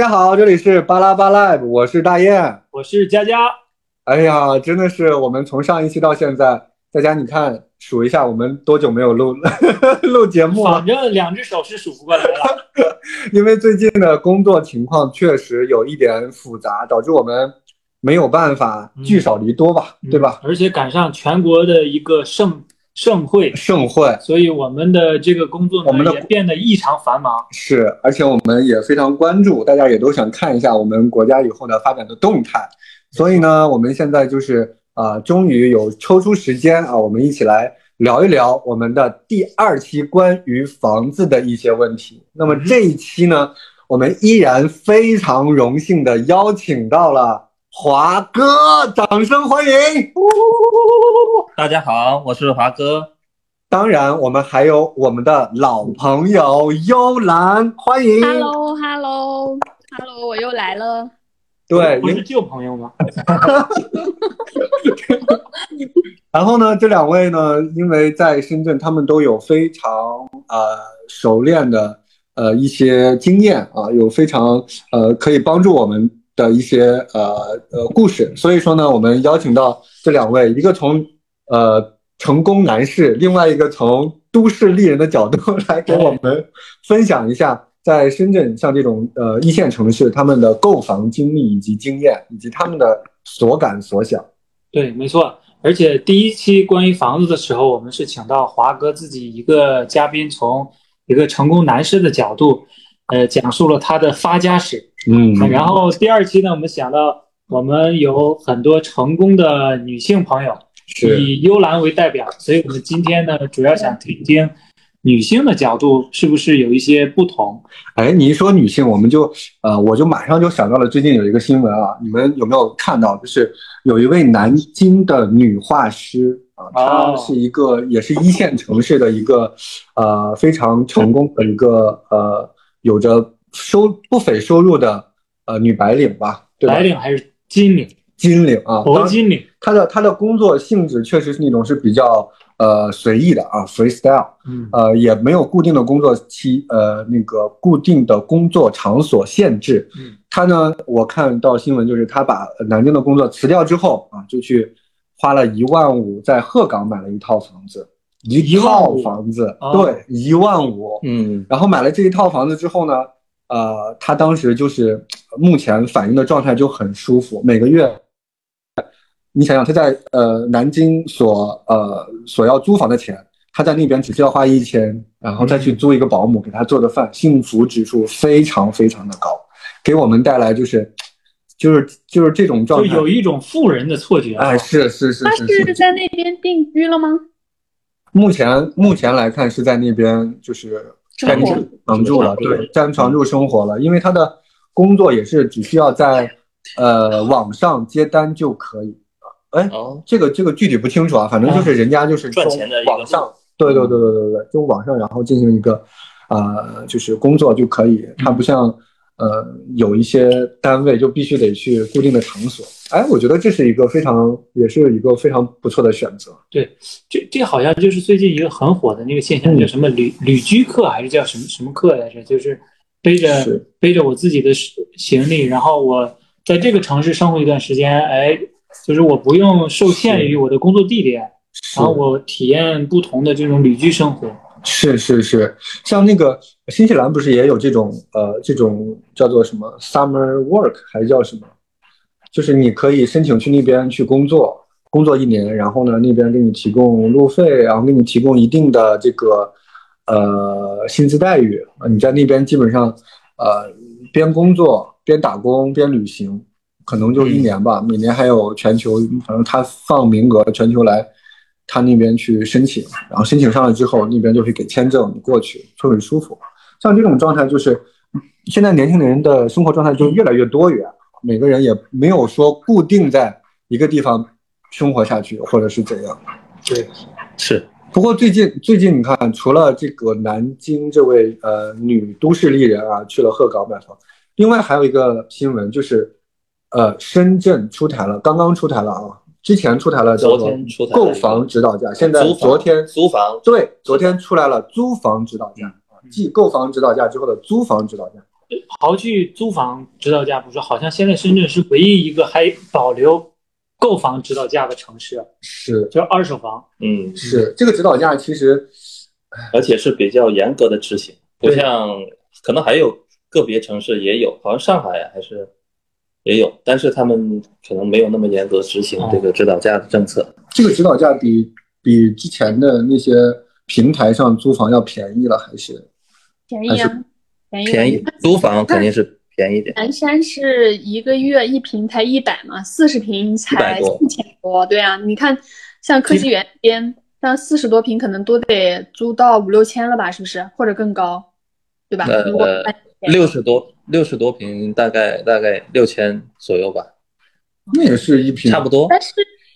大家好，这里是巴拉巴 live，我是大雁，我是佳佳。哎呀，真的是我们从上一期到现在，佳佳你看数一下，我们多久没有录 录节目了？反正两只手是数不过来了。因为最近的工作情况确实有一点复杂，导致我们没有办法聚少离多吧，对吧？而且赶上全国的一个盛。盛会，盛会，所以我们的这个工作呢也变得异常繁忙。是，而且我们也非常关注，大家也都想看一下我们国家以后的发展的动态。所以呢，我们现在就是啊，终于有抽出时间啊，我们一起来聊一聊我们的第二期关于房子的一些问题。那么这一期呢，我们依然非常荣幸的邀请到了。华哥，掌声欢迎！大家好，我是华哥。当然，我们还有我们的老朋友幽兰，欢迎。Hello，Hello，Hello，我又来了。对，您是旧朋友吗？然后呢，这两位呢，因为在深圳，他们都有非常呃熟练的呃一些经验啊，有非常呃可以帮助我们。的一些呃呃故事，所以说呢，我们邀请到这两位，一个从呃成功男士，另外一个从都市丽人的角度来给我们分享一下，在深圳像这种呃一线城市，他们的购房经历以及经验，以及他们的所感所想。对，没错。而且第一期关于房子的时候，我们是请到华哥自己一个嘉宾，从一个成功男士的角度，呃，讲述了他的发家史。嗯，然后第二期呢，我们想到我们有很多成功的女性朋友，以幽兰为代表，所以我们今天呢，主要想听听女性的角度是不是有一些不同。哎，你一说女性，我们就呃，我就马上就想到了最近有一个新闻啊，你们有没有看到？就是有一位南京的女画师啊，她是一个也是一线城市的一个呃非常成功的一个呃有着。收不菲收入的呃女白领吧，白领还是金领？金领啊，铂金领。她的她的工作性质确实是那种是比较呃随意的啊，freestyle，嗯，呃也没有固定的工作期，呃那个固定的工作场所限制。嗯，她呢，我看到新闻就是她把南京的工作辞掉之后啊，就去花了一万五在鹤岗买了一套房子，一套房子，对，一万五，嗯，然后买了这一套房子之后呢。呃，他当时就是目前反应的状态就很舒服，每个月，你想想他在呃南京所呃所要租房的钱，他在那边只需要花一千，然后再去租一个保姆给他做的饭，幸福指数非常非常的高，给我们带来就是就是就是这种状态，就有一种富人的错觉。哎，是是是，他是在那边定居了吗？目前目前来看是在那边就是。在常住了，对，在常住生活了，因为他的工作也是只需要在呃网上接单就可以。哎，这个这个具体不清楚啊，反正就是人家就是赚钱的网上，对对对对对对，就网上然后进行一个呃就是工作就可以，他不像。呃，有一些单位就必须得去固定的场所，哎，我觉得这是一个非常，也是一个非常不错的选择。对，这这好像就是最近一个很火的那个现象，叫什么旅旅居客还是叫什么什么客来着？就是背着背着我自己的行李，然后我在这个城市生活一段时间，哎，就是我不用受限于我的工作地点，然后我体验不同的这种旅居生活。是是是，像那个新西兰不是也有这种呃这种叫做什么 summer work 还是叫什么？就是你可以申请去那边去工作，工作一年，然后呢那边给你提供路费，然后给你提供一定的这个呃薪资待遇啊。你在那边基本上呃边工作边打工边旅行，可能就一年吧。每年还有全球，反正他放名额全球来。他那边去申请，然后申请上了之后，那边就会给签证，你过去就很舒服。像这种状态，就是现在年轻人的生活状态就越来越多元，每个人也没有说固定在一个地方生活下去，或者是怎样。对，是。不过最近最近你看，除了这个南京这位呃女都市丽人啊去了鹤岗买房，另外还有一个新闻就是，呃，深圳出台了，刚刚出台了啊。之前出台了叫做购房指导价，现在昨天租房对，昨天出来了租房指导价，继购房指导价之后的租房指导价，刨去租房指导价不说，好像现在深圳是唯一一个还保留购房指导价的城市，是。就是二手房。嗯，是这个指导价其实而且是比较严格的执行，不像可能还有个别城市也有，好像上海还是也有，但是他们可能没有那么严格执行这个指导价的政策。这个指导价比比之前的那些平台上租房要便宜了，还是便宜啊，便宜啊便宜，租房肯定是便宜点。南山是一个月一平才一百嘛，四十平才100多四千多。对啊，你看像科技园边，像四十多平可能都得租到五六千了吧，是不是？或者更高，对吧？如果呃，六十多六十多平，大概大概六千左右吧，那也是一平差不多。但是，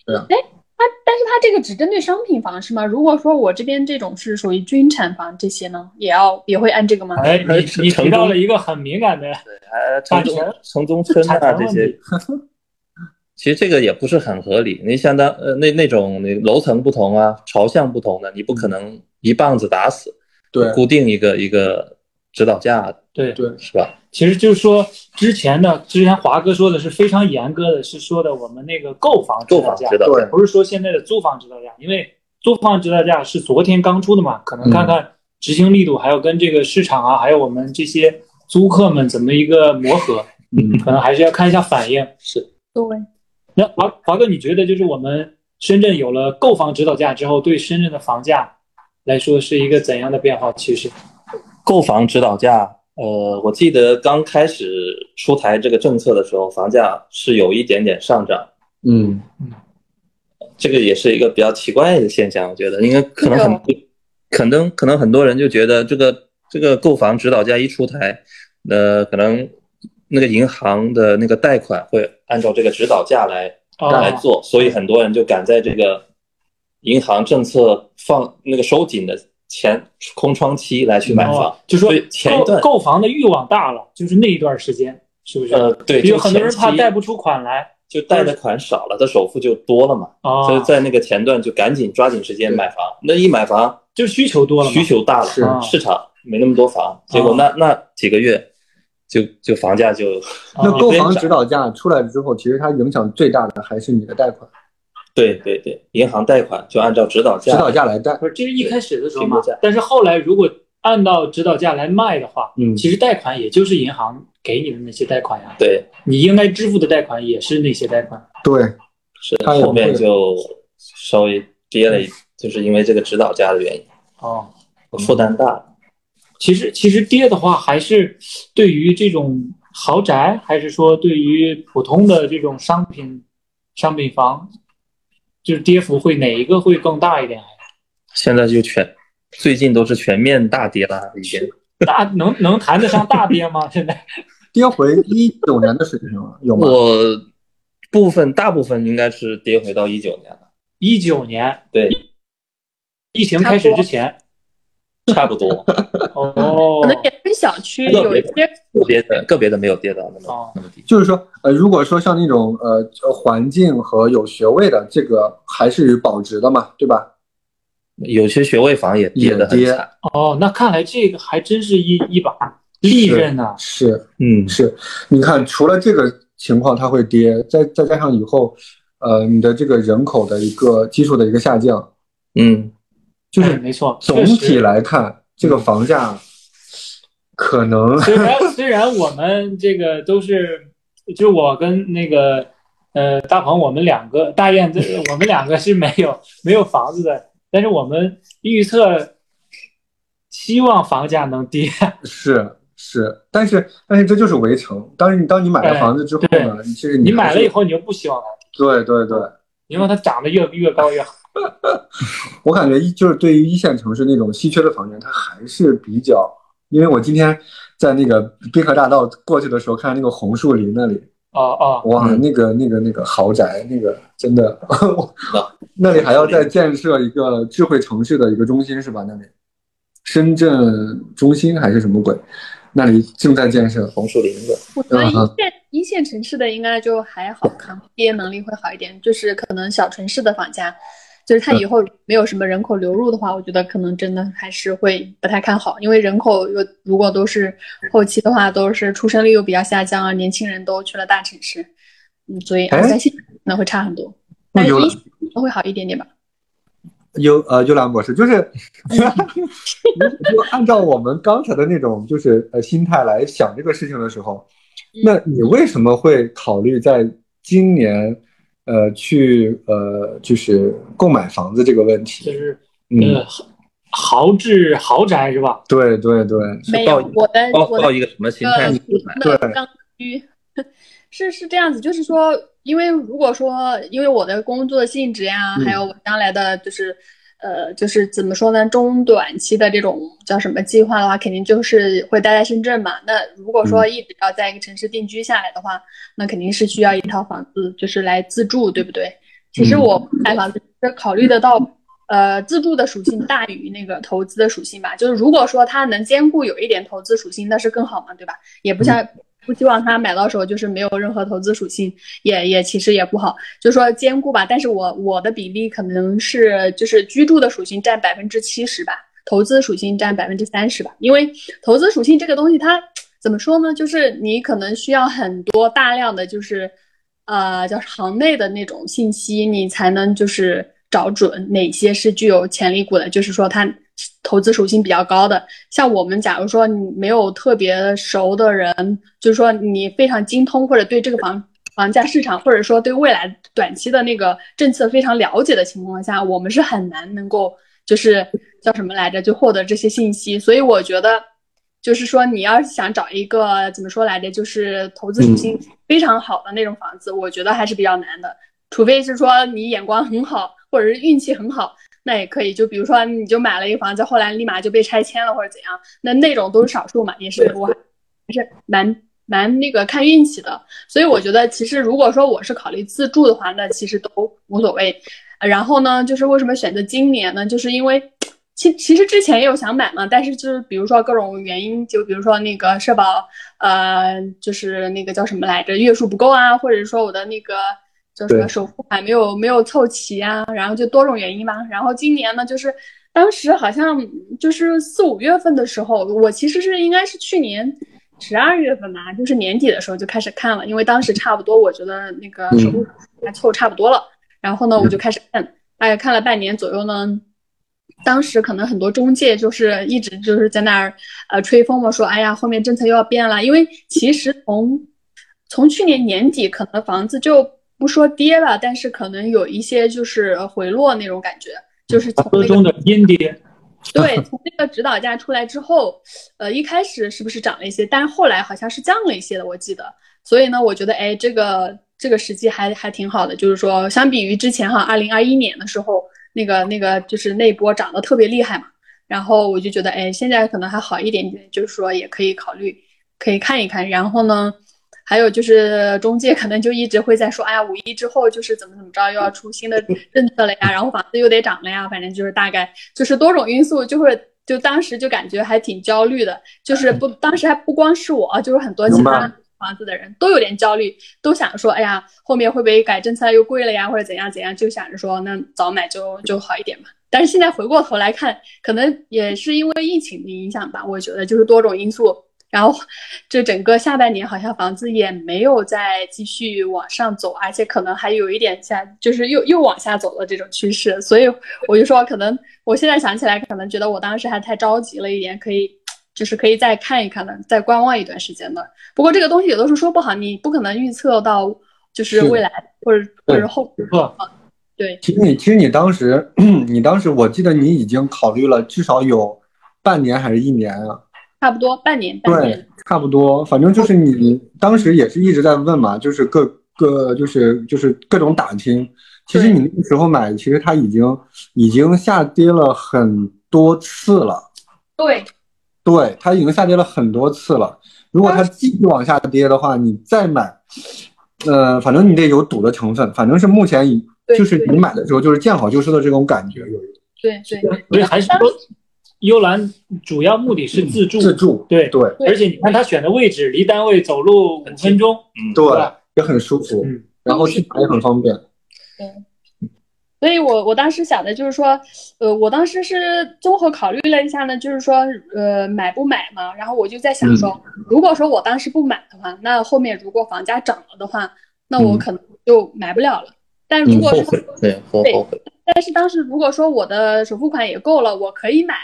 哎，它但是它这个只针对商品房是吗？如果说我这边这种是属于军产房这些呢，也要也会按这个吗？哎，你你提到了一个很敏感的，呃，城城中村啊这些 其实这个也不是很合理。你相当呃那那种那楼层不同啊，朝向不同的，你不可能一棒子打死，对固定一个一个指导价，对，对是吧？其实就是说之前的之前华哥说的是非常严格的，是说的我们那个购房指导价，导对。不是说现在的租房指导价，因为租房指导价是昨天刚出的嘛，可能看看执行力度，还有跟这个市场啊，还有我们这些租客们怎么一个磨合，嗯，可能还是要看一下反应。是。对，那华华哥，你觉得就是我们深圳有了购房指导价之后，对深圳的房价来说是一个怎样的变化？趋势？购房指导价，呃，我记得刚开始出台这个政策的时候，房价是有一点点上涨，嗯。这个也是一个比较奇怪的现象，我觉得，因为可能很可能可能很多人就觉得这个这个购房指导价一出台，呃，可能那个银行的那个贷款会按照这个指导价来来哦，做，所以很多人就赶在这个银行政策放那个收紧的前空窗期来去买房哦，就说前段购房的欲望大了，就是那一段时间，是不是？呃对，有很多人怕贷不出款来就贷的款少了，他首付就多了嘛，啊，所以在那个前段就赶紧抓紧时间买房，那一买房就是需求多了。需求大了，市场没那么多房，结果那那几个月就就房价就那啊购房指导价出来之后，其实它影响最大的还是你的贷款，对对对，银行贷款就按照指导价，指导价来贷。不是，这是一开始的时候嘛。但是后来如果按照指导价来卖的话，嗯其实贷款也就是银行给你的那些贷款呀，对你应该支付的贷款也是那些贷款。对，是后面就稍微跌了一，就是因为这个指导价的原因，哦，负担大。其实其实跌的话，还是对于这种豪宅，还是说对于普通的这种商品商品房，就是跌幅会哪一个会更大一点？现在就全最近都是全面大跌了，已经。大能能谈得上大跌吗？现在 跌回一九年的水平了，有吗？我部分大部分应该是跌回到一九年了，一九年对，疫情开始之前，差不多。哦可能也分小区有一些个别的个别的没有跌到那么哦那么低。就是说，呃，如果说像那种呃呃环境和有学位的，这个还是保值的嘛，对吧？有些学位房也跌的。哦，那看来这个还真是一一把利刃呐、是嗯，是，你看，除了这个情况它会跌，再再加上以后，呃，你的这个人口的一个基数的一个下降，嗯，就是哎没错，总体来看，这个房价可能虽然 虽然我们这个都是，就我跟那个呃大鹏，我们两个大雁，这我们两个是没有没有房子的，但是我们预测希望房价能跌。是是，但是但是这就是围城。当你当你买了哎房子之后呢，其实你买了以后，你就不希望它，对对对，因为它涨得越越高越好。我感觉一就是对于一线城市那种稀缺的房源，它还是比较，因为我今天在那个滨河大道过去的时候，看那个红树林那里，哦哦，哇，嗯那个那个那个豪宅，那个真的，那里还要再建设一个智慧城市的一个中心是吧？那里，深圳中心还是什么鬼？那里正在建设。红树林子。我觉得一嗯哼线一线城市的应该就还好，抗跌能力会好一点。就是可能小城市的房价就是它以后没有什么人口流入的话，我觉得可能真的还是会不太看好，因为人口又如果都是后期的话，都是出生率又比较下降啊，年轻人都去了大城市，嗯，所以二三线可能会差很多，但一线会好一点点吧。优呃，优兰博士，就是 如果按照我们刚才的那种就是呃心态来想这个事情的时候，那你为什么会考虑在今年？呃，去呃，就是购买房子这个问题，就是呃，豪置豪宅是吧？对对对，没有我的我的一个什么心态？对，刚需 是是这样子，就是说，因为如果说因为我的工作性质呀，还有我将来的就是。呃，就是怎么说呢？中短期的这种叫什么计划的话，肯定就是会待在深圳嘛。那如果说一直要在一个城市定居下来的话，那肯定是需要一套房子，就是来自住，对不对？其实我买房子是考虑得到，呃，自住的属性大于那个投资的属性吧。就是如果说它能兼顾有一点投资属性，那是更好嘛，对吧？也不像。不希望他买到手就是没有任何投资属性，也也其实也不好，就说兼顾吧。但是我我的比例可能是就是居住的属性占百分之七十吧，投资属性占百分之三十吧。因为投资属性这个东西它怎么说呢？就是你可能需要很多大量的就是，呃，叫行内的那种信息，你才能就是找准哪些是具有潜力股的，就是说它。投资属性比较高的，像我们，假如说你没有特别熟的人，就是说你非常精通或者对这个房房价市场，或者说对未来短期的那个政策非常了解的情况下，我们是很难能够就是叫什么来着，就获得这些信息。所以我觉得，就是说你要是想找一个怎么说来着，就是投资属性非常好的那种房子，我觉得还是比较难的，除非是说你眼光很好，或者是运气很好。那也可以，就比如说，你就买了一个房子，后来立马就被拆迁了，或者怎样，那那种都是少数嘛，也是我还是蛮蛮那个看运气的。所以我觉得，其实如果说我是考虑自住的话，那其实都无所谓。然后呢，就是为什么选择今年呢？就是因为其其实之前也有想买嘛，但是就是比如说各种原因，就比如说那个社保，呃，就是那个叫什么来着，月数不够啊，或者说我的那个。叫什么首付款没有没有凑齐啊，然后就多种原因吧。然后今年呢，就是当时好像就是四五月份的时候，我其实是应该是去年十二月份吧，就是年底的时候就开始看了，因为当时差不多我觉得那个首付还凑差不多了。然后呢，我就开始看，大概看了半年左右呢。当时可能很多中介就是一直就是在那儿呃吹风嘛，说哎呀后面政策又要变了，因为其实从从去年年底可能房子就。不说跌吧，但是可能有一些就是回落那种感觉，就是从那中的阴跌。对，从那个指导价出来之后，呃，一开始是不是涨了一些？但是后来好像是降了一些的，我记得。所以呢，我觉得，哎，这个这个时机还还挺好的，就是说，相比于之前哈，二零二一年的时候，那个那个就是那波涨得特别厉害嘛。然后我就觉得，哎，现在可能还好一点点，就是说也可以考虑，可以看一看。然后呢？还有就是中介可能就一直会在说，哎呀，五一之后就是怎么怎么着，又要出新的政策了呀，然后房子又得涨了呀，反正就是大概就是多种因素，就会就当时就感觉还挺焦虑的，就是不当时还不光是我，就是很多其他房子的人都有点焦虑，都想说，哎呀，后面会不会改政策又贵了呀，或者怎样怎样，就想着说那早买就就好一点嘛。但是现在回过头来看，可能也是因为疫情的影响吧，我觉得就是多种因素。然后，这整个下半年好像房子也没有再继续往上走，而且可能还有一点下，就是又又往下走了这种趋势。所以我就说，可能我现在想起来，可能觉得我当时还太着急了一点，可以就是可以再看一看的，再观望一段时间的。不过这个东西有的时候说不好，你不可能预测到就是未来或者或者后对。其实你其实你当时 你当时我记得你已经考虑了至少有半年还是一年啊？差不多半年，对，差不多，反正就是你当时也是一直在问嘛，就是各各就是就是各种打听。其实你那个时候买，其实它已经已经下跌了很多次了。对，对，它已经下跌了很多次了。如果它继续往下跌的话，你再买，呃，反正你得有赌的成分。反正是目前已就是你买的时候就是见好就收的这种感觉有一对对，所以还是说。幽兰主要目的是自助，自助，对对，而且你看他选的位置，离单位走路五分钟，对，也很舒服，然后去哪也很方便。对，所以我我当时想的就是说，呃，我当时是综合考虑了一下呢，就是说，呃，买不买嘛。然后我就在想说，如果说我当时不买的话，那后面如果房价涨了的话，那我可能就买不了了。但如果说对对，但是当时如果说我的首付款也够了，我可以买。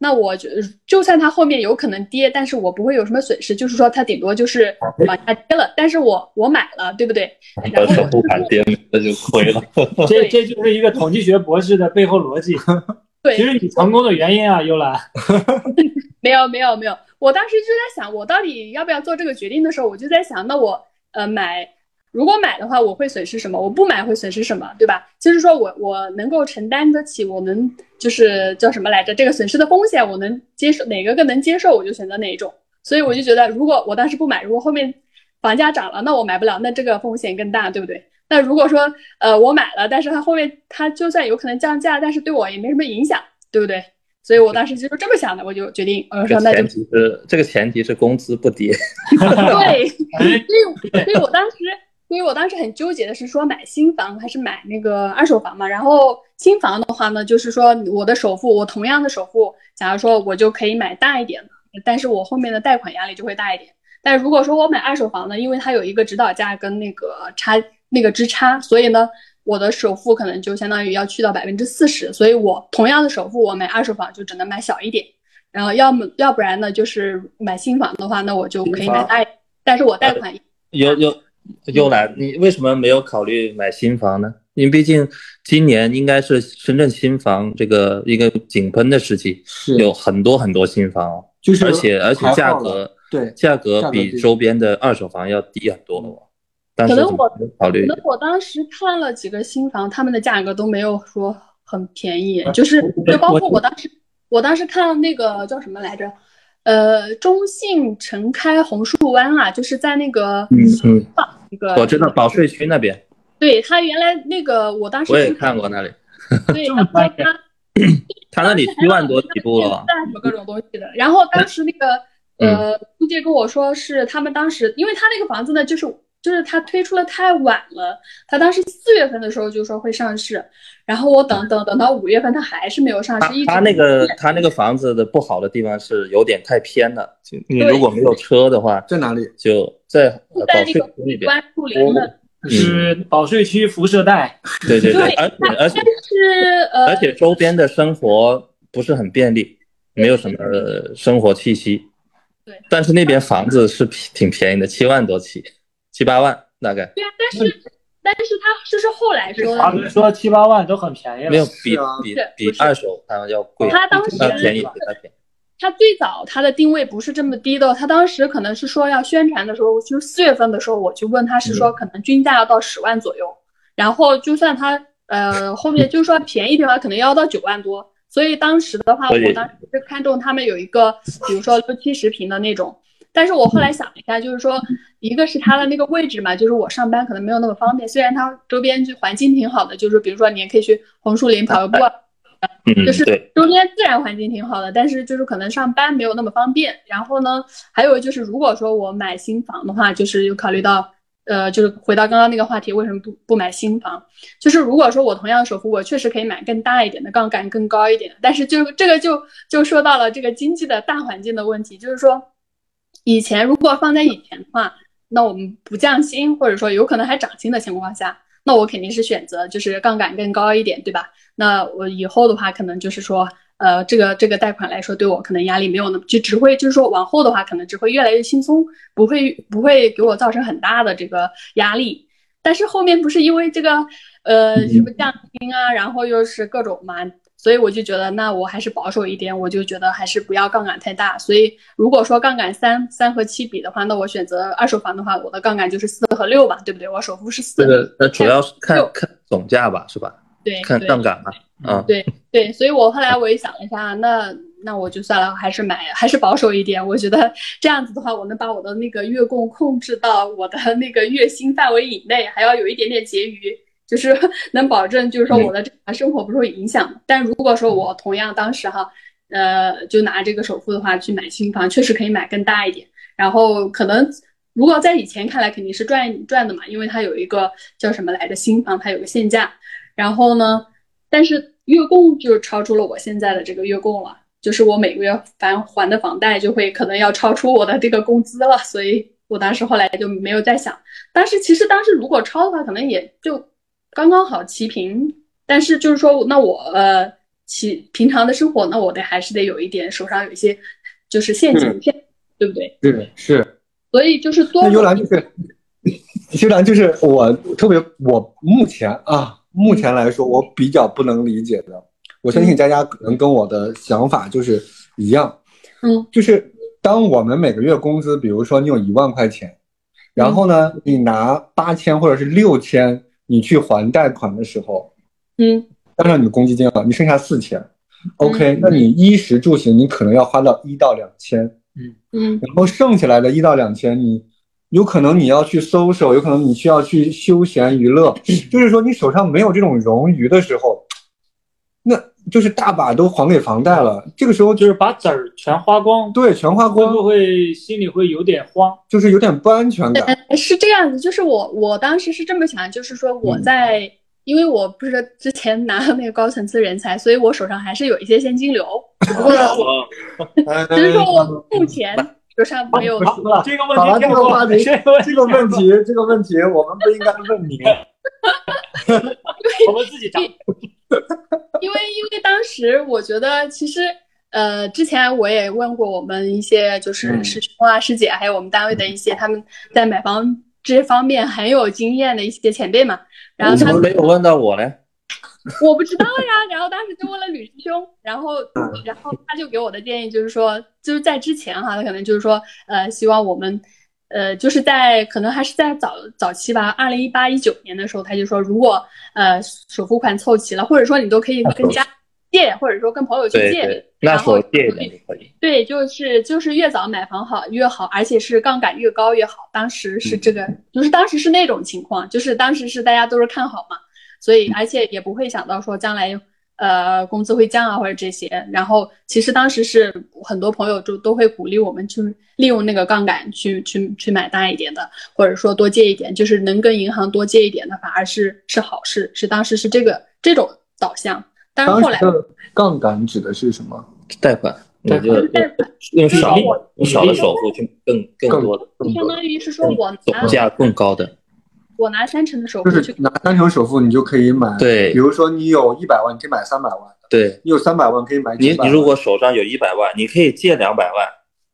那我就就算它后面有可能跌，但是我不会有什么损失，就是说它顶多就是往下跌了，但是我我买了，对不对？然后首付款跌那就亏了。这这就是一个统计学博士的背后逻辑。对，其实你成功的原因啊，幽兰。没有没有没有，我当时就在想，我到底要不要做这个决定的时候，我就在想，那我呃买。如果买的话，我会损失什么？我不买会损失什么？对吧？就是说我我能够承担得起，我能就是叫什么来着？这个损失的风险，我能接受哪个更能接受，我就选择哪一种。所以我就觉得，如果我当时不买，如果后面房价涨了，那我买不了，那这个风险更大，对不对？那如果说呃我买了，但是它后面它就算有可能降价，但是对我也没什么影响，对不对？所以我当时就是这么想的，我就决定，我说那就。前提是这个前提是工资不跌。对，所以所以我当时。因为我当时很纠结的是说买新房还是买那个二手房嘛。然后新房的话呢，就是说我的首付，我同样的首付，假如说我就可以买大一点的，但是我后面的贷款压力就会大一点。但如果说我买二手房呢，因为它有一个指导价跟那个差那个之差，所以呢，我的首付可能就相当于要去到百分之四十。所以我同样的首付，我买二手房就只能买小一点。然后要么要不然呢，就是买新房的话，那我就可以买大，但是我贷款有有。幽兰，你为什么没有考虑买新房呢？因为毕竟今年应该是深圳新房这个一个井喷的时期，有很多很多新房，就是而且而且价格对价格比周边的二手房要低很多。可能我考虑，可能我当时看了几个新房，他们的价格都没有说很便宜，就是就包括我当时我当时看那个叫什么来着？呃，中信城开红树湾啊，就是在那个嗯嗯，一个我知道保税区那边。对他原来那个，我当时我也看过那里。对，然后他 他那里七万多起步了，什么各种东西的。然后当时那个呃，中介跟我说是他们当时，因为他那个房子呢，就是。就是他推出的太晚了，他当时四月份的时候就说会上市，然后我等等等到五月份，他还是没有上市。他那个他那个房子的不好的地方是有点太偏了，你如果没有车的话，在哪里？就在保税区那边。关树林的，是保税区辐射带。对对对，而且而且是呃，而且周边的生活不是很便利，没有什么生活气息。对，但是那边房子是挺便宜的，七万多起。七八万大概，对啊，但是但是他就是后来说的，他们说七八万都很便宜了，没有比比比二手他要贵，他当时便宜他便宜。他最早他的定位不是这么低的，他当时可能是说要宣传的时候，就四月份的时候我去问他是说可能均价要到十万左右，然后就算他呃后面就是说便宜的话可能要到九万多，所以当时的话我当时是看中他们有一个比如说六七十平的那种。但是我后来想了一下，就是说，一个是它的那个位置嘛，就是我上班可能没有那么方便。虽然它周边就环境挺好的，就是比如说你也可以去红树林跑个步，就是周边自然环境挺好的。但是就是可能上班没有那么方便。然后呢，还有就是如果说我买新房的话，就是有考虑到，呃，就是回到刚刚那个话题，为什么不不买新房？就是如果说我同样的首付，我确实可以买更大一点的，杠杆更高一点的。但是就这个就就说到了这个经济的大环境的问题，就是说。以前如果放在以前的话，那我们不降薪，或者说有可能还涨薪的情况下，那我肯定是选择就是杠杆更高一点，对吧？那我以后的话，可能就是说，呃，这个这个贷款来说，对我可能压力没有那么，就只会就是说往后的话，可能只会越来越轻松，不会不会给我造成很大的这个压力。但是后面不是因为这个，呃，什么降薪啊，然后又是各种嘛。所以我就觉得，那我还是保守一点，我就觉得还是不要杠杆太大。所以如果说杠杆三三和七比的话，那我选择二手房的话，我的杠杆就是四和六吧，对不对？我首付是四。这个那主要是看看总价吧，是吧？对，看杠杆嘛。啊，对对。所以我后来我也想了一下，那那我就算了，还是买，还是保守一点。我觉得这样子的话，我能把我的那个月供控制到我的那个月薪范围以内，还要有一点点结余。就是 能保证，就是说我的这个生活不受影响。但如果说我同样当时哈，呃，就拿这个首付的话去买新房，确实可以买更大一点。然后可能如果在以前看来肯定是赚赚的嘛，因为它有一个叫什么来着新房，它有个限价。然后呢，但是月供就超出了我现在的这个月供了，就是我每个月还还的房贷就会可能要超出我的这个工资了，所以我当时后来就没有再想。但是其实当时如果超的话，可能也就刚刚好齐平。但是就是说，那我呃，其平常的生活，那我得还是得有一点手上有一些就是现金片，对不对？是是。所以就是多。那幽兰就是，幽兰就是我特别我目前啊，目前来说我比较不能理解的，我相信佳佳可能跟我的想法就是一样，嗯，就是当我们每个月工资，比如说你有一万块钱，然后呢，你拿八千或者是六千，你去还贷款的时候。嗯，加上你的公积金了，你剩下四千，OK，那你衣食住行你可能要花到一到两千，嗯。嗯，然后剩下来的一到两千，你有可能你要去搜索，有可能你需要去休闲娱乐，就是说你手上没有这种冗余的时候，那就是大把都还给房贷了，这个时候就是把籽儿全花光，对，全花光，会不会心里会有点慌？就是有点不安全感。是这样子，就是我我当时是这么想，就是说我在。因为我不是之前拿了那个高层次人才，所以我手上还是有一些现金流。不过，只是说我目前手上没有。这个问题，这个话题，这个问题，这个问题，我们不应该问你。我们自己找。因为，因为当时我觉得，其实，呃，之前我也问过我们一些就是师兄啊、师姐，还有我们单位的一些他们在买房这方面很有经验的一些前辈嘛。然后他们没有问到我呢，我不知道呀。然后当时就问了吕师兄，然后然后他就给我的建议就是说，就是在之前哈，他可能就是说，呃，希望我们，呃，就是在可能还是在早早期吧，二零一八一九年的时候，他就说，如果呃首付款凑齐了，或者说你都可以跟家借，或者说跟朋友去借，那时候借一点就可以。对，就是就是越早买房好越好，而且是杠杆越高越好。当时是这个，就是当时是那种情况，就是当时是大家都是看好嘛，所以而且也不会想到说将来呃工资会降啊或者这些。然后其实当时是很多朋友就都会鼓励我们去利用那个杠杆去去去买大一点的，或者说多借一点，就是能跟银行多借一点的反而是是好事，是当时是这个这种导向。但是后来杠杆指的是什么？贷款。那就用少用少的首付去更更多的，相当于是说我拿价更高的，我拿三成的首付，就是拿三成首付，你就可以买。对，比如说你有一百万，你可以买三百万。对，你有三百万可以买。你你如果手上有一百万，你可以借两百万，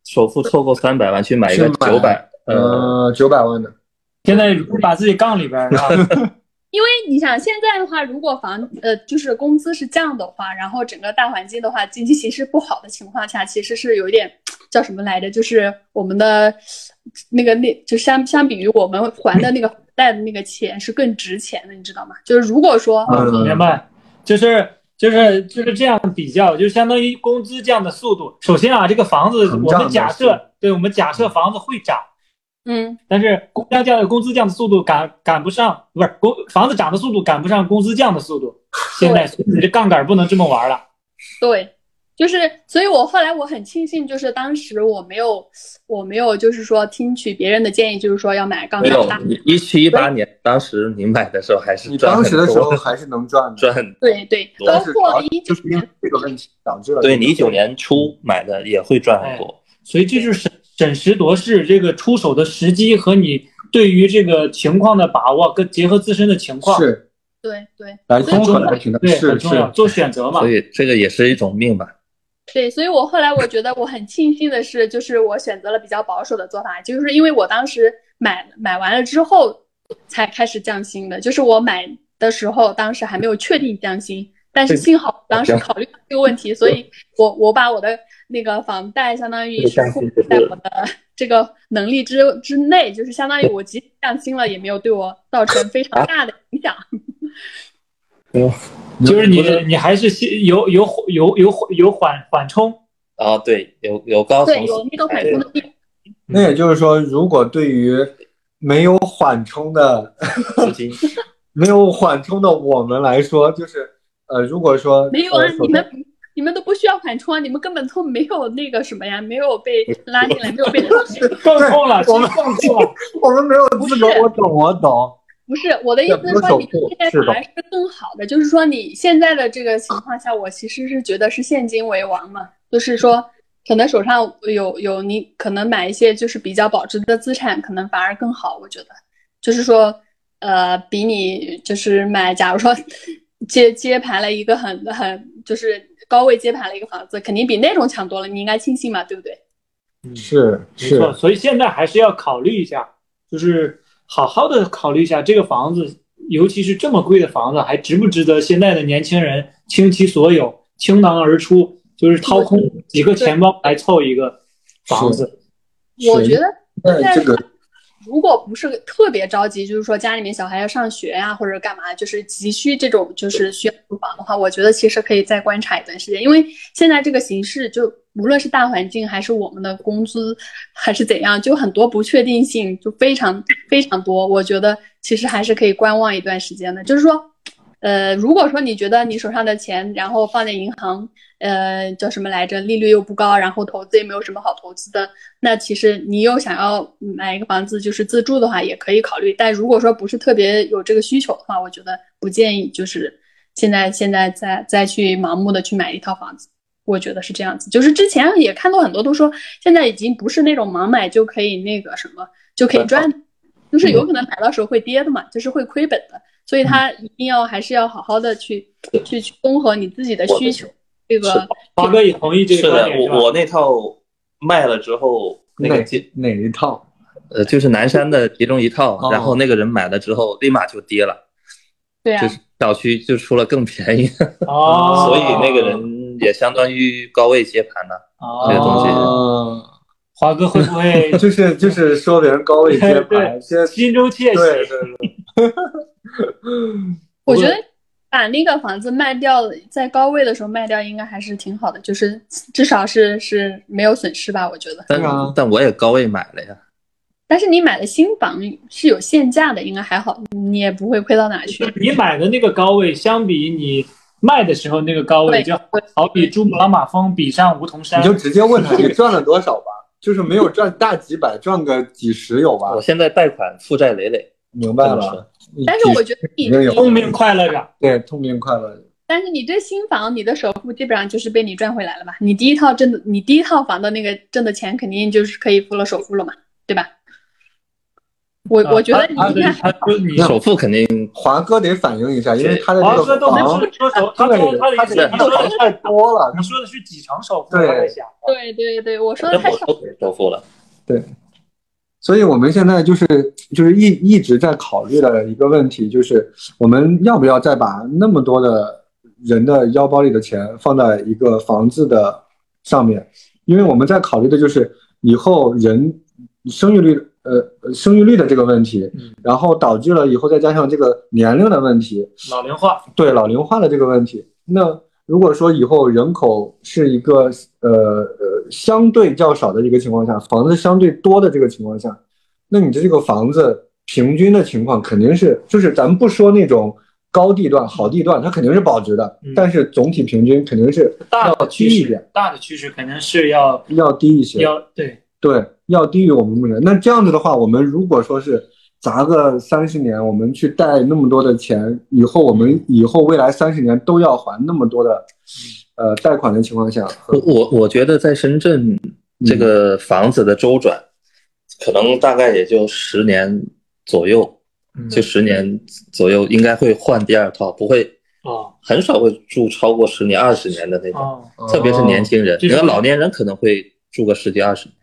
首付凑够三百万去买一个九百呃九百万的。现在把自己杠里边 因为你想现在的话，如果房呃就是工资是降的话，然后整个大环境的话，经济形势不好的情况下，其实是有一点叫什么来着？就是我们的那个那就相相比于我们还的那个贷的那个钱是更值钱的，你知道吗？就是如果说明白，就是就是就是这样比较，就相当于工资降的速度。首先啊，这个房子我们假设，对我们假设房子会涨。嗯，但是工降降工资降的速度赶赶不上，不是工房子涨的速度赶不上工资降的速度。现在你这杠杆不能这么玩了。对，就是，所以我后来我很庆幸，就是当时我没有，我没有就是说听取别人的建议，就是说要买杠杆大。一七一八年，当时你买的时候还是你当时的时候还是能赚赚。对对，包括一就是因为这个问题导致了。对你一九年初买的也会赚很多，所以这就是。审时度势，这个出手的时机和你对于这个情况的把握，跟结合自身的情况，是，对对，来综合来评的，对，很重要，做选择嘛。所以这个也是一种命吧。对，所以我后来我觉得我很庆幸的是，就是我选择了比较保守的做法，就是因为我当时买买完了之后才开始降薪的，就是我买的时候当时还没有确定降薪，但是幸好当时考虑这个问题，所以我我把我的。那个房贷相当于是控制在我的这个能力之之内，就是相当于我即使降薪了，也没有对我造成非常大的影响。嗯，就是你你还是有有有有有缓缓冲啊？对，有有高对有那个缓冲的地。那也就是说，如果对于没有缓冲的资金，没有缓冲的我们来说，就是呃，如果说没有啊，你们。你们都不需要缓冲，你们根本都没有那个什么呀，没有被拉进来，没有被放痛 了，我们更痛，我们没有资格。我懂，我懂，不是我的意思是说，你现在反而是更好的，就是说你现在的这个情况下，我其实是觉得是现金为王嘛，就是说可能手上有有你可能买一些就是比较保值的资产，可能反而更好。我觉得就是说，呃，比你就是买，假如说 接接盘了一个很很就是高位接盘了一个房子，肯定比那种强多了。你应该庆幸嘛，对不对？是没错，所以现在还是要考虑一下，就是好好的考虑一下这个房子，尤其是这么贵的房子，还值不值得现在的年轻人倾其所有、倾囊而出，就是掏空几个钱包来凑一个房子？我觉得这个。如果不是特别着急，就是说家里面小孩要上学呀，或者干嘛，就是急需这种就是需要租房的话，我觉得其实可以再观察一段时间，因为现在这个形势，就无论是大环境还是我们的工资还是怎样，就很多不确定性就非常非常多。我觉得其实还是可以观望一段时间的，就是说，呃，如果说你觉得你手上的钱然后放在银行。呃，叫什么来着？利率又不高，然后投资也没有什么好投资的。那其实你又想要买一个房子，就是自住的话，也可以考虑。但如果说不是特别有这个需求的话，我觉得不建议，就是现在现在再再去盲目的去买一套房子。我觉得是这样子。就是之前也看到很多都说，现在已经不是那种盲买就可以那个什么就可以赚，就是有可能买到时候会跌的嘛，就是会亏本的。所以他一定要还是要好好的去去去综合你自己的需求。这个华哥也同意这个观点我我那套卖了之后，那个哪一套？呃，就是南山的其中一套，然后那个人买了之后，立马就跌了。对啊，就是小区就出了更便宜。哦，所以那个人也相当于高位接盘了。哦，这个东西。华哥会不会 就是就是说别人高位接盘，心中窃喜？对对对。我觉得。把那个房子卖掉，在高位的时候卖掉，应该还是挺好的，就是至少是是没有损失吧，我觉得。但但我也高位买了呀。但是你买的新房是有限价的，应该还好，你也不会亏到哪去。你买的那个高位，相比你卖的时候那个高位，就好比珠穆朗玛峰比上梧桐山。你就直接问他，你赚了多少吧？就是没有赚大几百，赚个几十有吧？我现在贷款负债累累。明白了。但是我觉得你痛并快乐着，对，痛并快乐着。但是你这新房，你的首付基本上就是被你赚回来了吧？你第一套挣的，你第一套房的那个挣的钱，肯定就是可以付了首付了嘛，对吧？我我觉得你首付肯定华哥得反映一下，因为他的这个房，他对，他的他说的太多了。你说的是几成首付？对，对对对，我说的太少首付了，对。所以我们现在就是就是一一直在考虑的一个问题，就是我们要不要再把那么多的人的腰包里的钱放在一个房子的上面？因为我们在考虑的就是以后人生育率呃生育率的这个问题，然后导致了以后再加上这个年龄的问题，老龄化，对老龄化的这个问题，那。如果说以后人口是一个呃呃相对较少的一个情况下，房子相对多的这个情况下，那你的这个房子平均的情况肯定是，就是咱们不说那种高地段、好地段，它肯定是保值的，但是总体平均肯定是要低一点，大的趋势肯定是要要低一些，要对对要低于我们目前。那这样子的话，我们如果说是。砸个三十年，我们去贷那么多的钱，以后我们以后未来三十年都要还那么多的，呃，贷款的情况下，我我我觉得在深圳这个房子的周转，可能大概也就十年左右，就十年左右应该会换第二套，不会啊，很少会住超过十年、二十年的那种，特别是年轻人，你看老年人可能会住个十几二十年。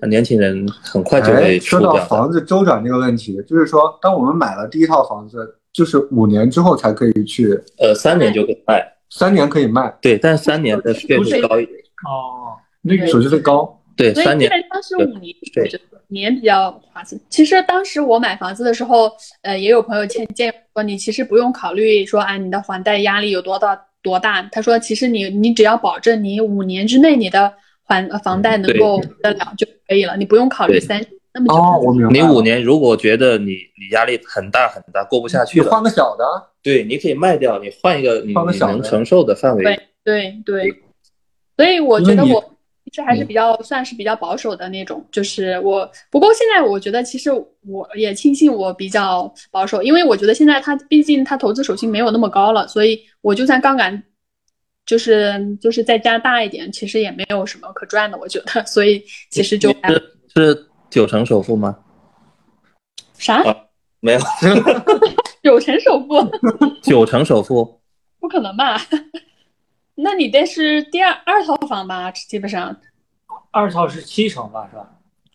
那年轻人很快就会说到房子周转这个问题，就是说，当我们买了第一套房子，就是五年之后才可以去，呃，三年就可以卖，三年可以卖，对，但是三年的税会高一点。哦，那个手续费高，对，三年。当时五年，对，年比较划算。其实当时我买房子的时候，呃，也有朋友建建议说，你其实不用考虑说，啊，你的还贷压力有多大多大。他说，其实你你只要保证你五年之内你的。还房贷能够得了就可以了，你不用考虑三那么久。哦，我明白。你五年如果觉得你你压力很大很大，过不下去了，换个小的。对，你可以卖掉，你换一个你你能承受的范围。对对对，所以我觉得我这还是比较算是比较保守的那种。就是我，不过现在我觉得其实我也庆幸我比较保守，因为我觉得现在它毕竟它投资属性没有那么高了，所以我就算杠杆就是就是再加大一点，其实也没有什么可赚的，我觉得。所以其实就是九成首付吗？啥？没有，九成首付？九成首付？不可能吧？那你这是第二二套房吧？基本上，二套是七成吧，是吧？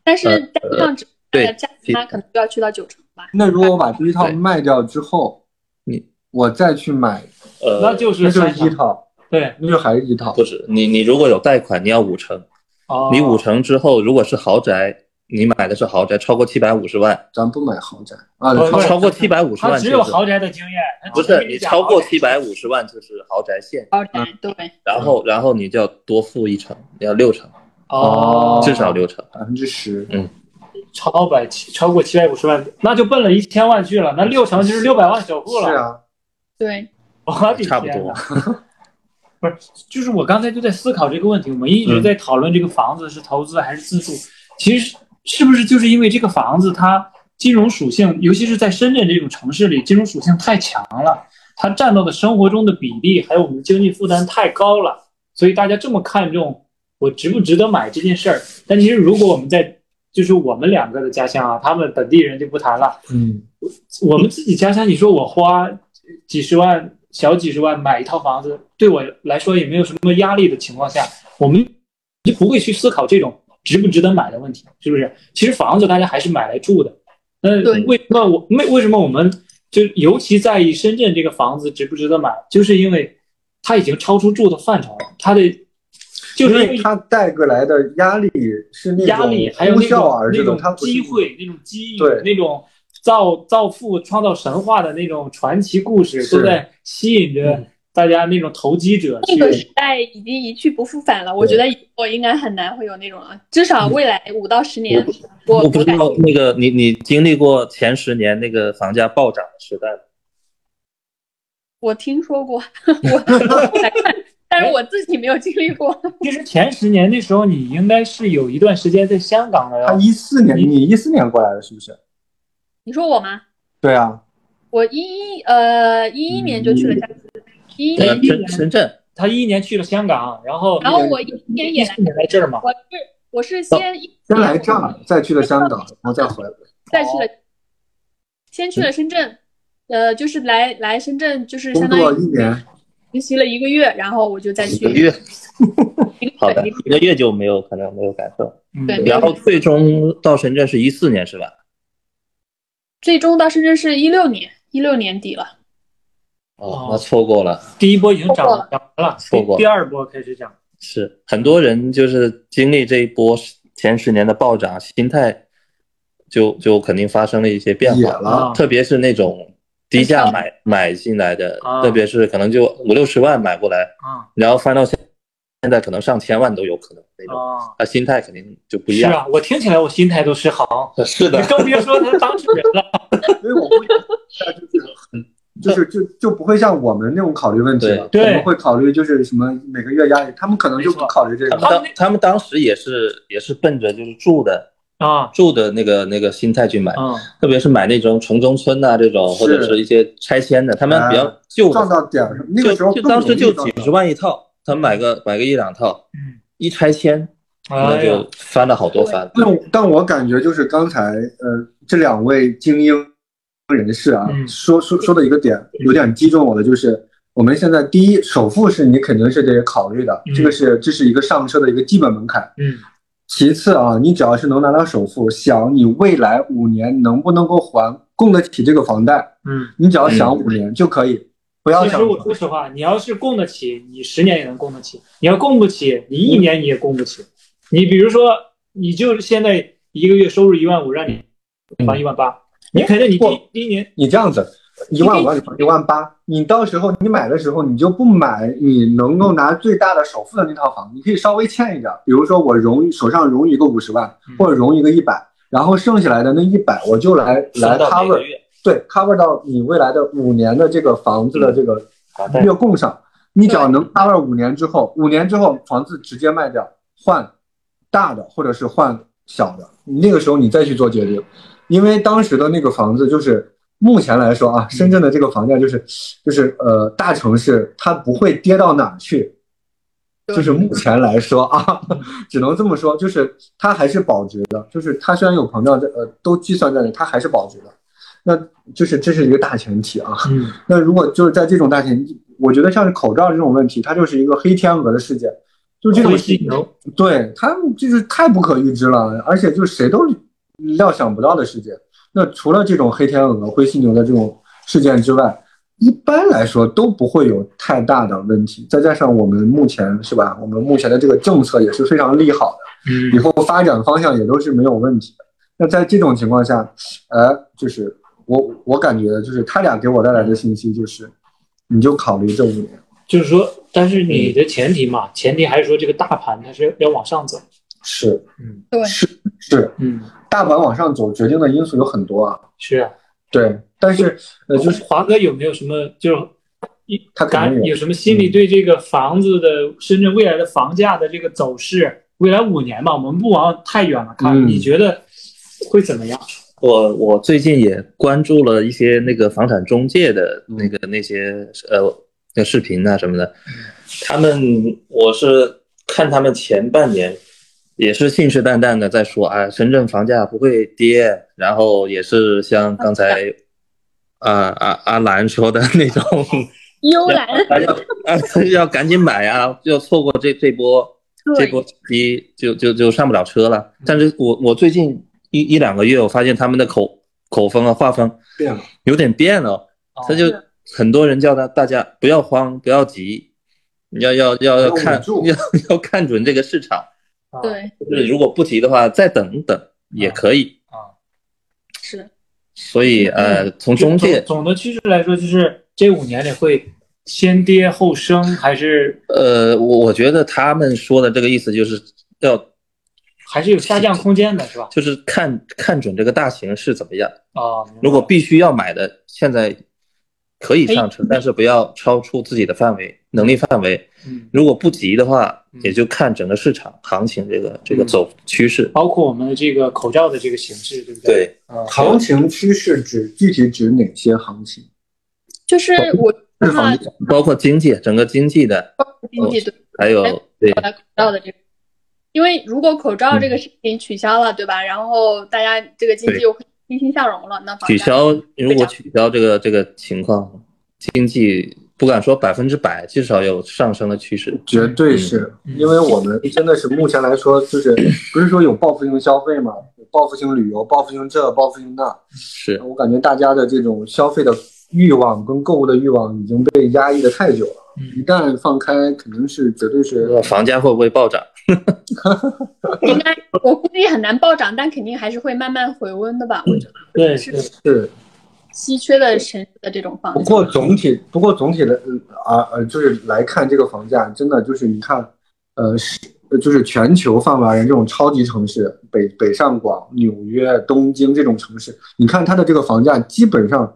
但是加上只对加它可能就要去到九成吧。那如果我把第一套卖掉之后，你我再去买，呃，那就是那就是一套，对，那就还是一套。不是你你如果有贷款，你要五成，哦，你五成之后，如果是豪宅，你买的是豪宅，超过七百五十万，咱不买豪宅。啊，超过七百五十万就是只有豪宅的经验，不是你超过七百五十万就是豪宅线，高宅对，然后然后你就要多付一成，你要六成，哦，至少六成。百分之十，嗯。超百七超过七百五十万，那就奔了一千万去了，那六成就是六百万首付了。是啊，对，我的差不多。不是，就是我刚才就在思考这个问题，我们一直在讨论这个房子是投资还是自住，其实是不是就是因为这个房子它金融属性，尤其是在深圳这种城市里，金融属性太强了，它占到的生活中的比例，还有我们经济负担太高了，所以大家这么看重我值不值得买这件事儿。但其实如果我们在就是我们两个的家乡啊，他们本地人就不谈了，嗯，我们自己家乡，你说我花几十万、小几十万买一套房子，对我来说也没有什么压力的情况下，我们就不会去思考这种值不值得买的问题，是不是？其实房子大家还是买来住的。那对为什么我为为什么我们就尤其在意深圳这个房子值不值得买？就是因为它已经超出住的范畴了，它的就是因为它带过来的压力是那种压力，还有那种那种机会、那种机遇、对那种造造富、创造神话的那种传奇故事，是都在吸引着嗯大家那种投机者那个时。代已经一去不复返了。我觉得我应该很难会有那种了，至少未来五到十年，我我不知道那个你你经历过前十年那个房价暴涨的时代吗？我听说过，我来看，但是我自己没有经历过。其实前十年那时候，你应该是有一段时间在香港的他一四年，你一四年过来的是不是？你说我吗？对啊，我一一呃一一年就去了香港，一一呃年，深深圳他一一年去了香港，然后然后我一一年也来，这儿嘛？我是我是先先来这儿，再去了香港，然后再回来。再去了，先去了深圳，呃，就是来来深圳，就是相当于作一年，实习了一个月，然后我就再去一个月，一个好的，月一个月就没有可能没有感受。嗯对然后最终到深圳是一四年是吧？最终到深圳是一六年，一六年底了。哦，那错过了。第一波已经涨了涨完了，错过。了第第二波开始涨。是很多人就是经历这一波前十年的暴涨，心态就就肯定发生了一些变化，了，啊特别是那种低价买买进来的，啊。特别是可能就五六十万买过来，啊。然后翻到现现在可能上千万都有可能那种，啊！他心态肯定就不一样。是啊，我听起来我心态都失衡，是的你更别说他当事人了。所以我会就是很就是就就不会像我们那种考虑问题了，我们会考虑就是什么每个月压力，他们可能就不考虑这个他们。当他们当时也是也是奔着就是住的啊，住的那个那个心态去买，嗯，特别是买那种城中村呐、这种，或者是一些拆迁的，他们比较旧的撞到点儿上，那个时候就就当时就几十万，万一套，他们买个买个一两套，嗯，一拆迁那就，翻了好多番。但我但我感觉就是刚才呃这两位精英人士啊，嗯说说说的一个点有点击中我的，就是我们现在第一首付是你肯定是得考虑的，嗯这个是这是一个上车的一个基本门槛。嗯其次啊，你只要是能拿到首付，想你未来五年能不能够还供得起这个房贷，嗯。你只要想五年就可以，不要想其实我说实话，你要是供得起，你十年也能供得起；你要供不起，你一年你也供不起。你比如说，你就现在一个月收入一万五，让你还一万八，你肯定你第第一年你这样子，一万五让你还一万八，你到时候你买的时候你就不买你能够拿最大的首付的那套房，你可以稍微欠一点，比如说我融手上融一个五十万嗯，或者融一个一百，然后剩下来的那一百我就来来算到每个 cover，月对 cover 到你未来的五年的这个房子的这个月供上，你只要能 cover 五年之后，五年之后房子直接卖掉换大的，或者是换小的，那个时候你再去做决定，因为当时的那个房子就是目前来说啊，深圳的这个房价就是就是呃大城市它不会跌到哪去，就是目前来说啊，只能这么说，就是它还是保值的，就是它虽然有膨胀在呃都计算在内，它还是保值的，那就是这是一个大前提啊。嗯，那如果就是在这种大前提，我觉得像是口罩这种问题，它就是一个黑天鹅的事件。就这种犀牛，对他就是太不可预知了，而且就谁都料想不到的事件。那除了这种黑天鹅、灰犀牛的这种事件之外，一般来说都不会有太大的问题。再加上我们目前是吧，我们目前的这个政策也是非常利好的，嗯以后发展方向也都是没有问题的。那在这种情况下，呃，就是我我感觉就是他俩给我带来的信息就是，你就考虑这五年。就是说，但是你的前提嘛，前提还是说这个大盘它是要往上走。是，嗯对是是，嗯，大盘往上走决定的因素有很多啊。是啊。对，但是呃，就是华哥有没有什么就是一感有什么心里对这个房子的深圳未来的房价的这个走势，未来五年吧，我们不往太远了看，嗯你觉得会怎么样？我我最近也关注了一些那个房产中介的那个那些呃那视频啊什么的，他们我是看他们前半年也是信誓旦旦的在说啊，深圳房价不会跌，然后也是像刚才啊啊阿兰说的那种，幽兰，要啊要赶紧买啊，要错过这这波这波低就就就上不了车了。但是我我最近一一两个月，我发现他们的口口风啊画风变了。有点变了，他就很多人叫他大家不要慌，不要急，要要要要要看 要要看准这个市场，啊，对，就是如果不急的话，再等等也可以啊。是所以呃，从中介总总的趋势来说，就是这五年里会先跌后升，还是呃，我我觉得他们说的这个意思就是要还是有下降空间的，是吧？就是看看准这个大形势怎么样。啊，如果必须要买的，现在可以上车，但是不要超出自己的范围能力范围。嗯，如果不急的话嗯，也就看整个市场行情这个这个走趋势。包括我们的这个口罩的这个形式，对不对？对，啊，行情趋势指具体指哪些行情？就是我。包括经济，整个经济的，经济对还有对口罩的这个，因为如果口罩这个事情取消了，对吧？然后大家这个经济又欣欣向荣了，那取消，如果取消这个这个情况，经济不敢说百分之百，至少有上升的趋势。绝对是嗯因为我们真的是目前来说，就是不是说有报复性消费嘛，有报复性旅游、报复性这、报复性那，是，我感觉大家的这种消费的欲望跟购物的欲望已经被压抑的太久了。嗯一旦放开，肯定是绝对是房价会不会暴涨？应该我估计很难暴涨，但肯定还是会慢慢回温的吧？我觉得对是，是。稀缺的城市的这种房子，不过总体，不过总体的呃啊呃，就是来看这个房价，真的就是你看，呃是呃就是全球范围而言，这种超级城市，北北上广、纽约、东京这种城市，你看它的这个房价基本上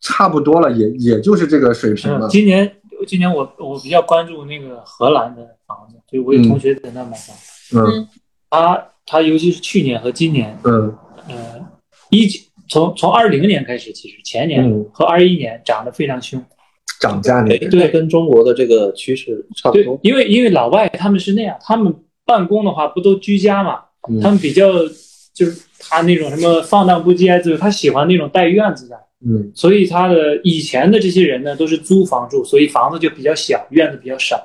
差不多了，也也就是这个水平了嗯，。今年今年我我比较关注那个荷兰的房子，就我有同学在那买房，嗯。他他尤其是去年和今年，嗯。呃，一九从从二零年开始，其实前年嗯。和二一年涨得非常凶。涨价那个，对，跟中国的这个趋势差不多，。因为因为老外他们是那样，他们办公的话不都居家嘛，嗯。他们比较就是他那种什么放荡不羁啊，就是他喜欢那种带院子的，嗯。所以他的以前的这些人呢都是租房住，所以房子就比较小，院子比较少，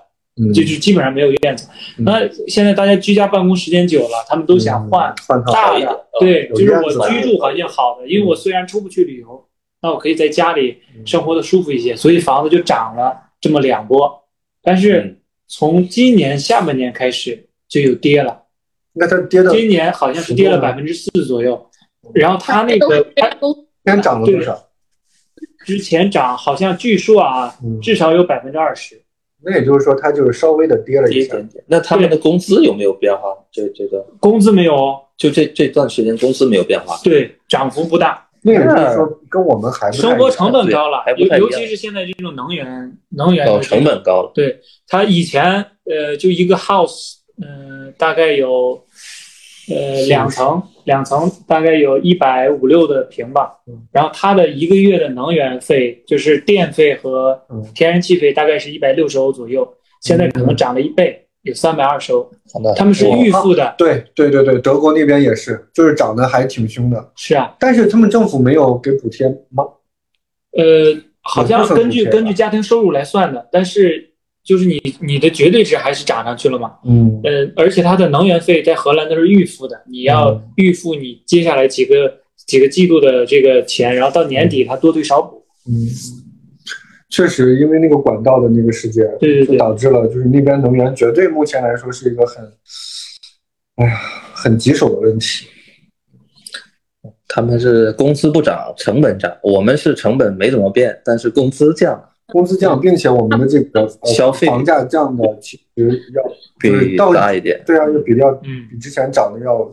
嗯，就是基本上没有院子。嗯。那现在大家居家办公时间久了，他们都想换大的一点，对，就是我居住环境好的，因为我虽然出不去旅游，那我可以在家里嗯。生活的舒服一些，所以房子就涨了这么两波。但是嗯。从今年下半年开始就有跌了，那它跌的今年好像是跌了百分之四左右，然后它那个它都先涨了多少？之前涨好像据说啊嗯，至少有百分之二十。那也就是说，它就是稍微的跌了一点。点。那他们的工资有没有变化？这这个工资没有哦，就这这段时间工资没有变化。对，涨幅不大，那也就是说，跟我们还生活成本高了还，尤尤其是现在这种能源能源成本高了。对，它以前呃就一个 house，嗯、大概有呃，两层，两层大概有一百五六的平吧。然后它的一个月的能源费，就是电费和天然气费，大概是一百六十欧左右。现在可能涨了一倍，有三百二十欧。他们是预付的。对对对对，德国那边也是，就是涨得还挺凶的。是啊，但是他们政府没有给补贴吗？呃，好像根据根据家庭收入来算的，但是。就是你你的绝对值还是涨上去了嘛？嗯，呃，而且它的能源费在荷兰都是预付的，你要预付你接下来几个几个季度的这个钱，然后到年底它多退少补。嗯，确实，因为那个管道的那个事件，对对对，导致了就是那边能源绝对目前来说是一个很，哎呀，很棘手的问题。他们是工资不涨，成本涨，我们是成本没怎么变，但是工资降。工资降，并且我们的这个消费房价降的其实要比大一点，对啊，要比要比之前涨的要。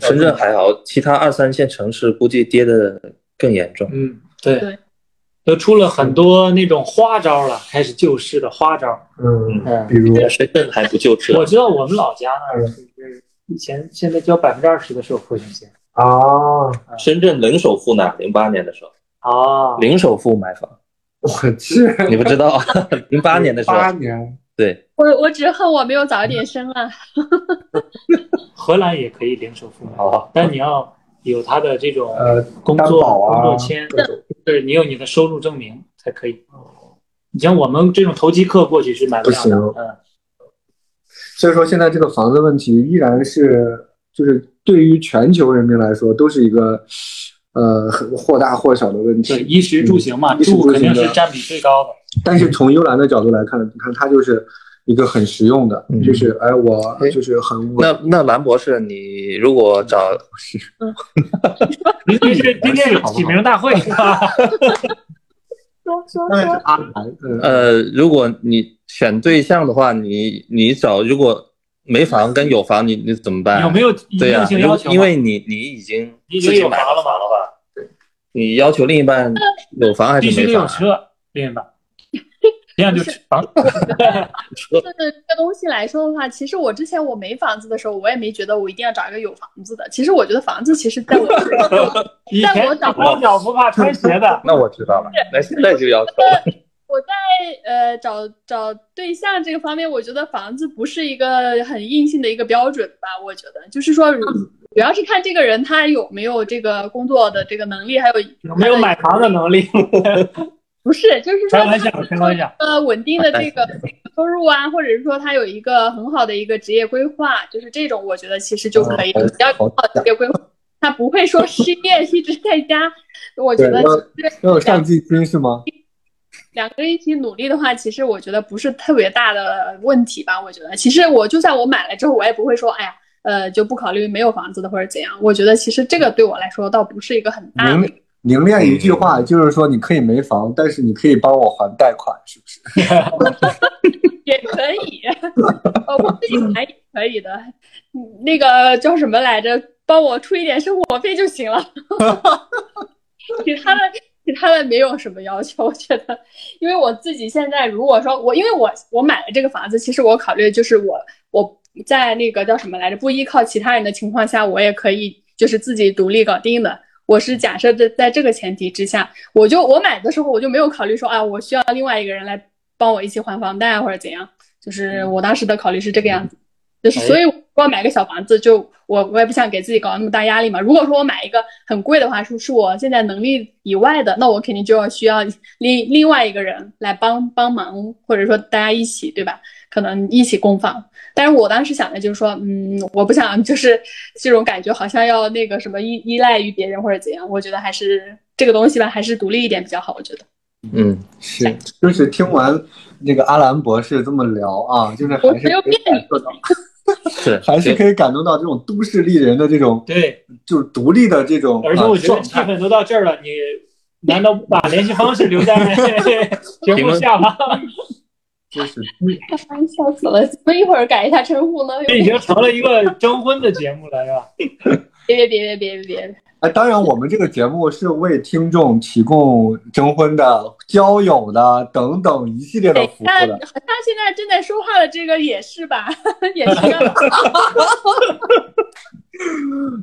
深圳还好，其他二三线城市估计跌的更严重。嗯，对，都出了很多那种花招了，开始救市的花招。嗯，比如深圳还不救市。我知道我们老家那儿是以前现在交百分之二十的首付险啊。深圳零首付呢？零八年的时候啊，零首付买房。我去，你不知道，零八年的时候，八年，对，我我只恨我没有早一点生啊。荷兰也可以零首付买，但你要有他的这种呃工作工作签，对，你有你的收入证明才可以。你像我们这种投机客过去是买不了的，嗯。所以说现在这个房子问题依然是，就是对于全球人民来说都是一个。呃，或大或小的问题，衣食住行嘛，住肯定是占比最高的。但是从幽兰的角度来看，你看它就是一个很实用的，就是哎，我就是很那那蓝博士，你如果找，您是今天有起名大会？说说说，呃，如果你选对象的话，你你找如果。没房跟有房，你你怎么办？有没有一定性要求？因为你你已经已经有房了嘛？对，你要求另一半有房还是没房？必须有车，另一半 这样就房。车这个东西来说的话，其实我之前我没房子的时候，我也没觉得我一定要找一个有房子的。其实我觉得房子，其实在我 在我找光脚不怕穿鞋的。那我知道了，那现在就要求。我在呃找找对象这个方面，我觉得房子不是一个很硬性的一个标准吧。我觉得就是说，主要是看这个人他有没有这个工作的这个能力，还有有没有买房的能力。不是，就是说开玩笑，开玩笑。呃，稳定的这个收入啊，或者是说他有一个很好的一个职业规划，就是这种，我觉得其实就可以。比较好的职业规划，他不会说失业一直在家。我觉得要有上进心是吗？两个人一起努力的话，其实我觉得不是特别大的问题吧。我觉得，其实我就算我买了之后，我也不会说，哎呀，呃，就不考虑没有房子的或者怎样。我觉得其实这个对我来说倒不是一个很大的。凝练一句话，就是说你可以没房，但是你可以帮我还贷款，是不是？也可以，我自己还也可以的。那个叫什么来着？帮我出一点生活费就行了。其他的。其他的没有什么要求，我觉得，因为我自己现在如果说我，因为我我买了这个房子，其实我考虑就是我我在那个叫什么来着，不依靠其他人的情况下，我也可以就是自己独立搞定的。我是假设在在这个前提之下，我就我买的时候我就没有考虑说啊，我需要另外一个人来帮我一起还房贷或者怎样，就是我当时的考虑是这个样子。就是所以，我买个小房子，就我我也不想给自己搞那么大压力嘛。如果说我买一个很贵的话，是是我现在能力以外的，那我肯定就要需要另另外一个人来帮帮忙，或者说大家一起，对吧？可能一起供房。但是我当时想的就是说，嗯，我不想就是这种感觉，好像要那个什么依依赖于别人或者怎样。我觉得还是这个东西吧，还是独立一点比较好。我觉得，嗯，是，就是听完那个阿兰博士这么聊啊，就是还是感受到。是，还是可以感动到这种都市丽人的这种，对，就是独立的这种。而且我觉得气氛都到这儿了，你难道不把联系方式留在 节目下吗？真是，笑死了！怎么一会儿改一下称呼呢？这已经成了一个征婚的节目了，是吧？别别别别别别！哎，当然，我们这个节目是为听众提供征婚的、交友的等等一系列的服务的。他现在正在说话的这个也是吧？也是。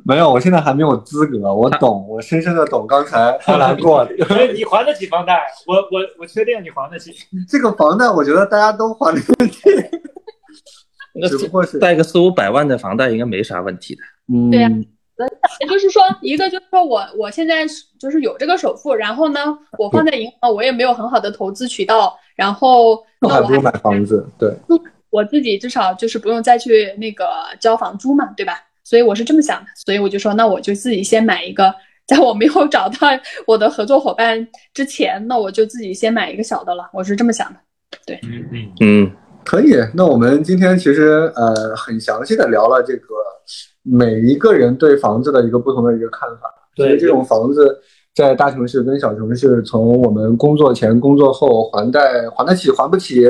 没有，我现在还没有资格。我懂，我深深的懂刚才他难过。你还得起房贷，我我我确定你还得起。这个房贷，我觉得大家都还得起。那只不过是贷个四五百万的房贷应该没啥问题的。嗯，对呀也 就是说，一个就是说我我现在就是有这个首付，然后呢，我放在银行，我也没有很好的投资渠道，然后那我还不如买房子。对，我自己至少就是不用再去那个交房租嘛，对吧？所以我是这么想的，所以我就说，那我就自己先买一个，在我没有找到我的合作伙伴之前，那我就自己先买一个小的了，我是这么想的。对，嗯嗯嗯，可以。那我们今天其实呃很详细的聊了这个每一个人对房子的一个不同的一个看法。对因为这种房子在大城市跟小城市，从我们工作前、工作后还贷还得起、还不起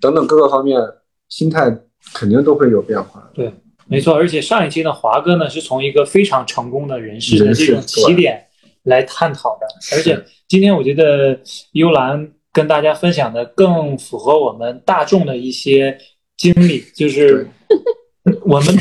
等等各个方面，心态肯定都会有变化。对，没错。而且上一期呢，华哥呢是从一个非常成功的人士的这种起点来探讨的，而且今天我觉得幽兰跟大家分享的更符合我们大众的一些经历，就是 我们。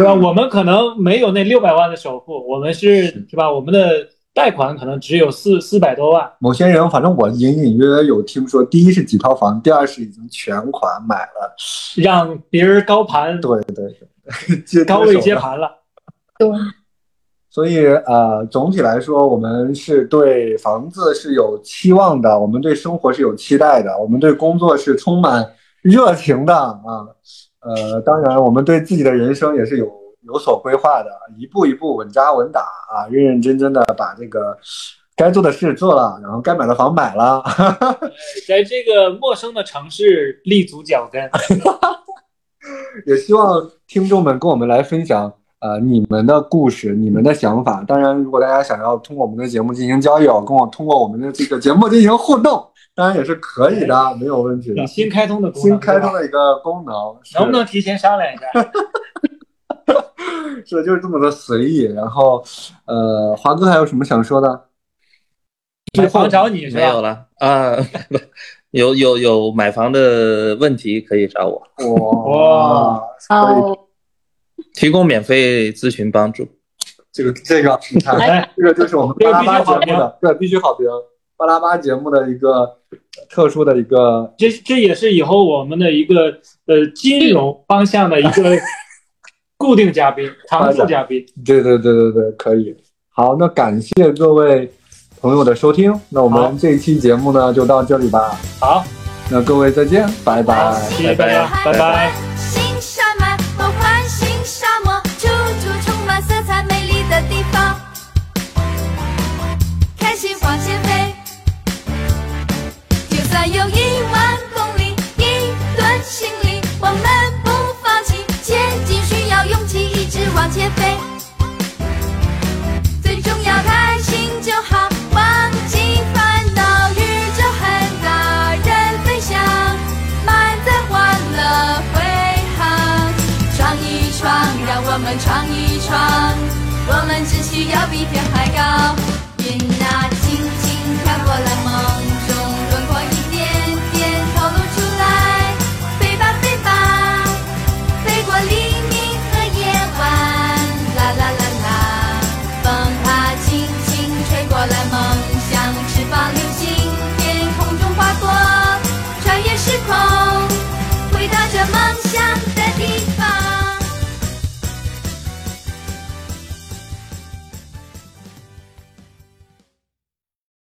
对吧？我们可能没有那六百万的首付，我们是是吧？我们的贷款可能只有四四百多万。某些人，反正我隐隐约约有听说，第一是几套房，第二是已经全款买了，让别人高盘，对对对，接高位接盘了。对，所以呃，总体来说，我们是对房子是有期望的，我们对生活是有期待的，我们对工作是充满热情的啊。呃，当然，我们对自己的人生也是有有所规划的，一步一步稳扎稳打啊，认认真真的把这个该做的事做了，然后该买的房买了。在这个陌生的城市立足脚跟。也希望听众们跟我们来分享呃你们的故事、你们的想法。当然，如果大家想要通过我们的节目进行交友，跟我通过我们的这个节目进行互动，当然也是可以的，没有问题的。新开通的功能，新开通的一个功能，能不能提前商量一下？是的，就是这么的随意。然后，呃，华哥还有什么想说的？买房找你是吧？没有了啊，有有有买房的问题可以找我，哇，可以，哦，提供免费咨询帮助。这个这个，你看，哎，这个就是我们巴拉巴节目的，对，必须好评。巴拉巴节目的一个特殊的一个，这这也是以后我们的一个呃金融方向的一个 固定嘉宾、常驻嘉宾。对对对对对，可以。好，那感谢各位朋友的收听，那我们这一期节目呢就到这里吧。好，那各位再见，拜拜。谢谢大家，拜拜。新山闯一闯，我们只需要比天还高，云啊轻轻飘过来梦。